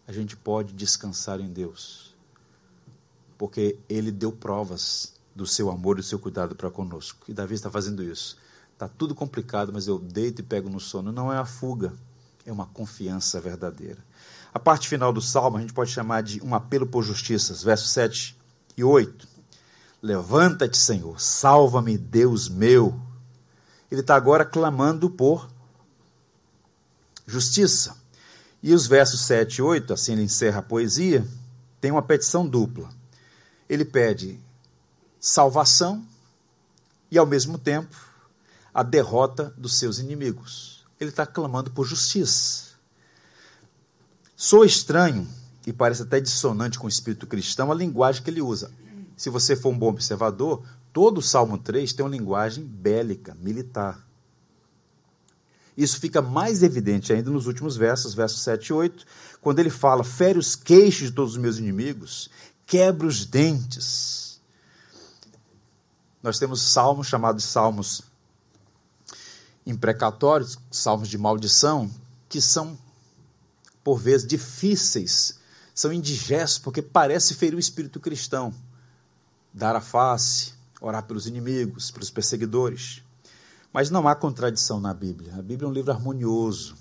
a gente pode descansar em Deus, porque Ele deu provas do seu amor e do seu cuidado para conosco. E Davi está fazendo isso. Está tudo complicado, mas eu deito e pego no sono. Não é a fuga, é uma confiança verdadeira. A parte final do salmo a gente pode chamar de um apelo por justiças, versos 7 e 8. Levanta-te, Senhor, salva-me, Deus meu ele está agora clamando por justiça. E os versos 7 e 8, assim ele encerra a poesia, tem uma petição dupla. Ele pede salvação e, ao mesmo tempo, a derrota dos seus inimigos. Ele está clamando por justiça. Sou estranho e parece até dissonante com o espírito cristão a linguagem que ele usa. Se você for um bom observador, Todo o Salmo 3 tem uma linguagem bélica, militar. Isso fica mais evidente ainda nos últimos versos, versos 7 e 8, quando ele fala: fere os queixos de todos os meus inimigos, quebra os dentes. Nós temos salmos chamados salmos imprecatórios, salmos de maldição, que são, por vezes, difíceis, são indigestos, porque parece ferir o espírito cristão. Dar a face, orar pelos inimigos, pelos perseguidores. Mas não há contradição na Bíblia. A Bíblia é um livro harmonioso.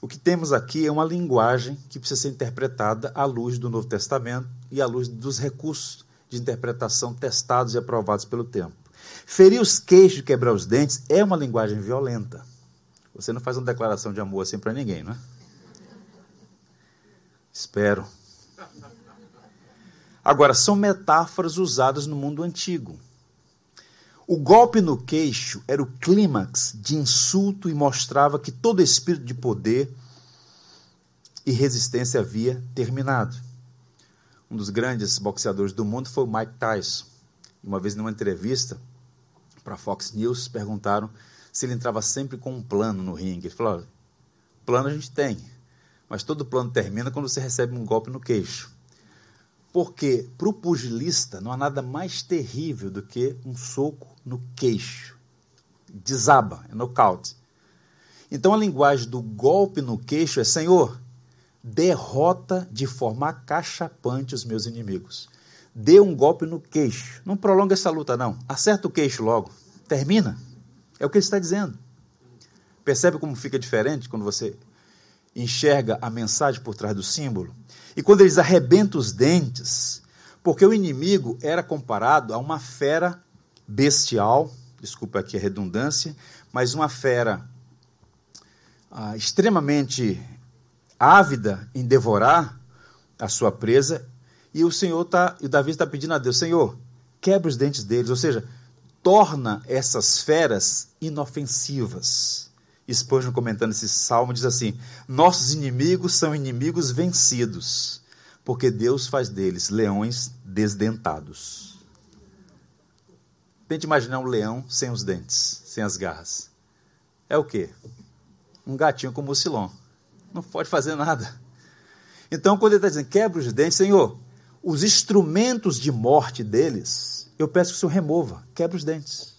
O que temos aqui é uma linguagem que precisa ser interpretada à luz do Novo Testamento e à luz dos recursos de interpretação testados e aprovados pelo tempo. Ferir os queixos e quebrar os dentes é uma linguagem violenta. Você não faz uma declaração de amor assim para ninguém, não é? Espero. Agora, são metáforas usadas no mundo antigo. O golpe no queixo era o clímax de insulto e mostrava que todo espírito de poder e resistência havia terminado. um dos grandes boxeadores do mundo foi o Mike Tyson. Uma vez, numa entrevista para a Fox News, perguntaram se ele entrava sempre com um plano no ringue. Ele falou: plano a gente tem, mas todo plano termina quando você recebe um golpe no queixo. Porque para o pugilista não há nada mais terrível do que um soco no queixo. Desaba, é nocaute. Então a linguagem do golpe no queixo é: Senhor, derrota de forma acachapante os meus inimigos. Dê um golpe no queixo. Não prolonga essa luta, não. Acerta o queixo logo. Termina. É o que ele está dizendo. Percebe como fica diferente quando você enxerga a mensagem por trás do símbolo? E quando eles arrebentam os dentes, porque o inimigo era comparado a uma fera bestial, desculpa aqui a redundância, mas uma fera ah, extremamente ávida em devorar a sua presa, e o Senhor tá, e Davi está pedindo a Deus, Senhor, quebra os dentes deles, ou seja, torna essas feras inofensivas. Spurgeon comentando esse salmo diz assim: Nossos inimigos são inimigos vencidos, porque Deus faz deles leões desdentados. Tente imaginar um leão sem os dentes, sem as garras. É o quê? Um gatinho com mucilon. Não pode fazer nada. Então, quando ele está dizendo quebra os dentes, Senhor, os instrumentos de morte deles, eu peço que o Senhor remova, quebra os dentes.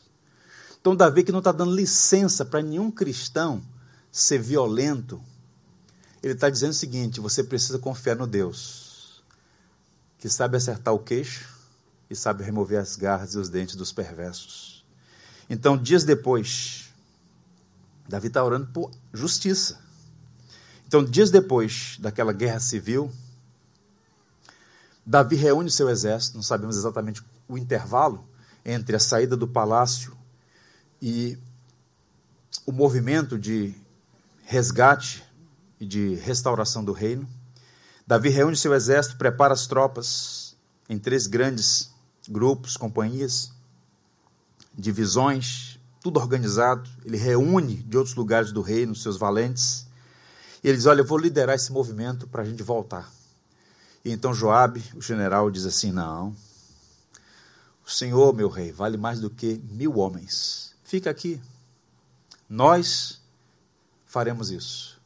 Então, Davi que não está dando licença para nenhum cristão ser violento, ele está dizendo o seguinte: você precisa confiar no Deus, que sabe acertar o queixo e sabe remover as garras e os dentes dos perversos. Então, dias depois, Davi está orando por justiça. Então, dias depois daquela guerra civil, Davi reúne seu exército, não sabemos exatamente o intervalo entre a saída do palácio e o movimento de resgate e de restauração do reino. Davi reúne seu exército, prepara as tropas em três grandes grupos, companhias, divisões, tudo organizado. Ele reúne de outros lugares do reino seus valentes e ele diz: Olha, eu vou liderar esse movimento para a gente voltar. E então Joabe, o general, diz assim: Não, o Senhor, meu rei, vale mais do que mil homens. Fica aqui. Nós faremos isso.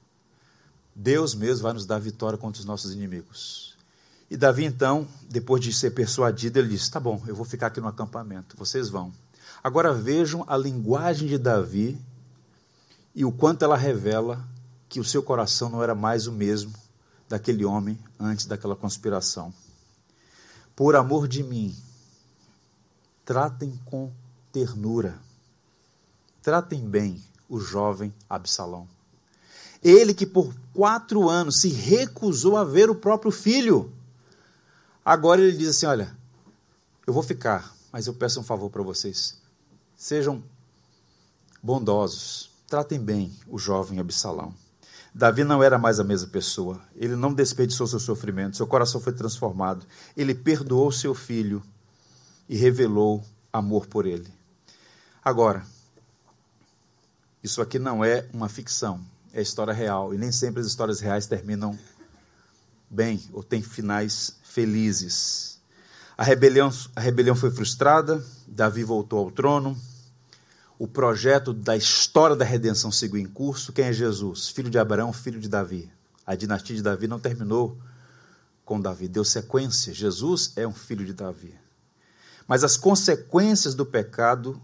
Deus mesmo vai nos dar vitória contra os nossos inimigos. E Davi, então, depois de ser persuadido, ele disse: Tá bom, eu vou ficar aqui no acampamento, vocês vão. Agora vejam a linguagem de Davi e o quanto ela revela que o seu coração não era mais o mesmo daquele homem antes daquela conspiração. Por amor de mim, tratem com ternura, tratem bem o jovem Absalão. Ele que por quatro anos se recusou a ver o próprio filho. Agora ele diz assim: Olha, eu vou ficar, mas eu peço um favor para vocês. Sejam bondosos, tratem bem o jovem Absalão. Davi não era mais a mesma pessoa. Ele não desperdiçou seu sofrimento, seu coração foi transformado. Ele perdoou seu filho e revelou amor por ele. Agora, isso aqui não é uma ficção, é história real. E nem sempre as histórias reais terminam bem ou têm finais felizes. A rebelião, a rebelião foi frustrada, Davi voltou ao trono, o projeto da história da redenção seguiu em curso. Quem é Jesus? Filho de Abraão, filho de Davi. A dinastia de Davi não terminou com Davi, deu sequência. Jesus é um filho de Davi. Mas as consequências do pecado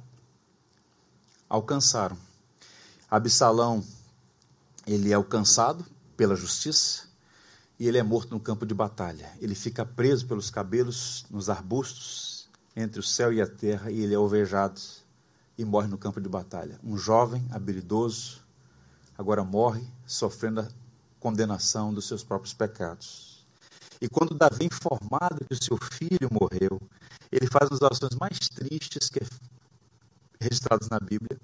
alcançaram. Absalão, ele é alcançado pela justiça e ele é morto no campo de batalha. Ele fica preso pelos cabelos nos arbustos entre o céu e a terra e ele é alvejado e morre no campo de batalha. Um jovem habilidoso agora morre sofrendo a condenação dos seus próprios pecados. E quando Davi é informado que o seu filho morreu, ele faz as orações mais tristes que registradas na Bíblia,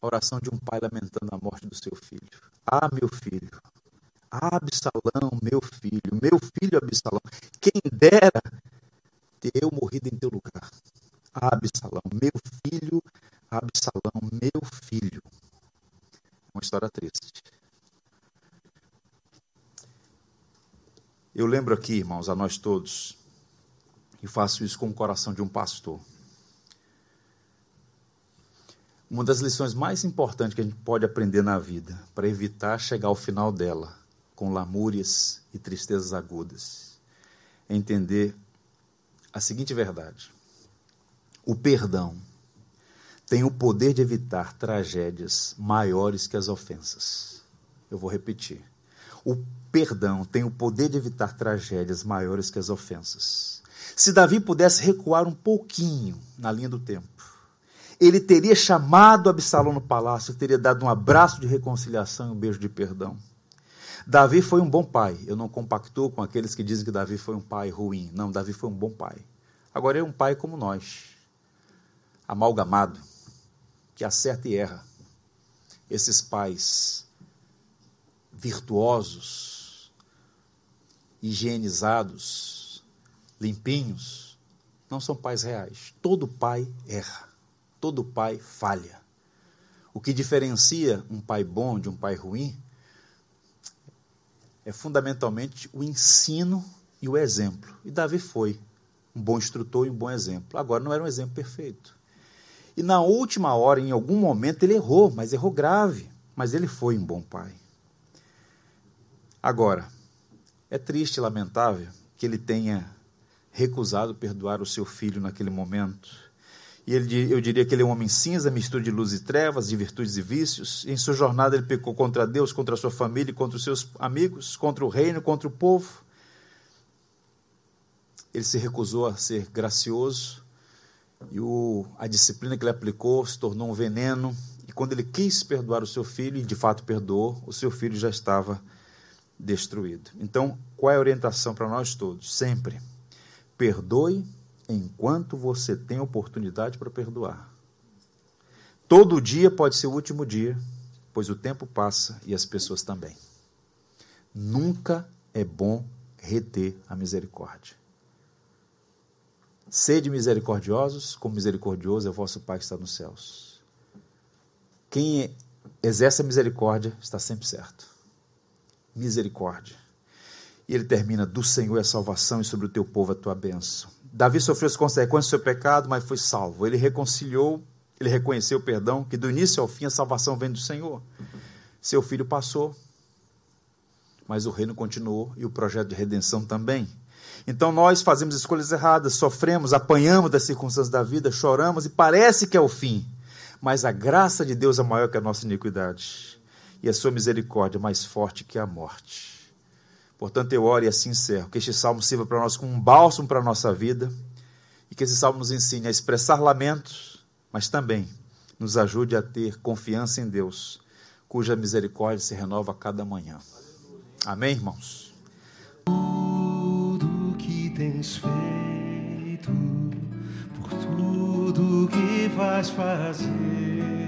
a oração de um pai lamentando a morte do seu filho. Ah, meu filho, ah, Absalão, meu filho, meu filho Absalão, quem dera ter eu morrido em teu lugar. Ah, Absalão, meu filho Absalão, meu filho. Uma história triste. Eu lembro aqui, irmãos, a nós todos, E faço isso com o coração de um pastor. Uma das lições mais importantes que a gente pode aprender na vida, para evitar chegar ao final dela com lamúrias e tristezas agudas, é entender a seguinte verdade: o perdão tem o poder de evitar tragédias maiores que as ofensas. Eu vou repetir. O perdão tem o poder de evitar tragédias maiores que as ofensas. Se Davi pudesse recuar um pouquinho na linha do tempo, ele teria chamado Absalão no palácio, teria dado um abraço de reconciliação e um beijo de perdão. Davi foi um bom pai. Eu não compactou com aqueles que dizem que Davi foi um pai ruim. Não, Davi foi um bom pai. Agora é um pai como nós, amalgamado, que acerta e erra. Esses pais virtuosos, higienizados, limpinhos, não são pais reais. Todo pai erra, todo pai falha. O que diferencia um pai bom de um pai ruim é fundamentalmente o ensino e o exemplo. E Davi foi um bom instrutor e um bom exemplo. Agora não era um exemplo perfeito. E na última hora, em algum momento, ele errou, mas errou grave. Mas ele foi um bom pai. Agora, é triste e lamentável que ele tenha recusado perdoar o seu filho naquele momento. E ele, eu diria que ele é um homem cinza, mistura de luz e trevas, de virtudes e vícios. Em sua jornada ele pecou contra Deus, contra a sua família, contra os seus amigos, contra o reino, contra o povo. Ele se recusou a ser gracioso e o, a disciplina que ele aplicou se tornou um veneno. E quando ele quis perdoar o seu filho, e de fato perdoou, o seu filho já estava destruído. Então, qual é a orientação para nós todos? Sempre perdoe enquanto você tem oportunidade para perdoar. Todo dia pode ser o último dia, pois o tempo passa e as pessoas também. Nunca é bom reter a misericórdia. Sede misericordiosos, como misericordioso é o vosso Pai que está nos céus. Quem exerce a misericórdia está sempre certo. Misericórdia. E ele termina: Do Senhor é salvação e sobre o teu povo a tua bênção. Davi sofreu as consequências do seu pecado, mas foi salvo. Ele reconciliou, ele reconheceu o perdão, que do início ao fim a salvação vem do Senhor. Seu filho passou, mas o reino continuou e o projeto de redenção também. Então nós fazemos escolhas erradas, sofremos, apanhamos das circunstâncias da vida, choramos e parece que é o fim. Mas a graça de Deus é maior que a nossa iniquidade e a sua misericórdia é mais forte que a morte. Portanto, eu oro e assim encerro. Que este salmo sirva para nós como um bálsamo para a nossa vida e que esse salmo nos ensine a expressar lamentos, mas também nos ajude a ter confiança em Deus, cuja misericórdia se renova a cada manhã. Amém, irmãos? tens feito, por tudo que vais fazer,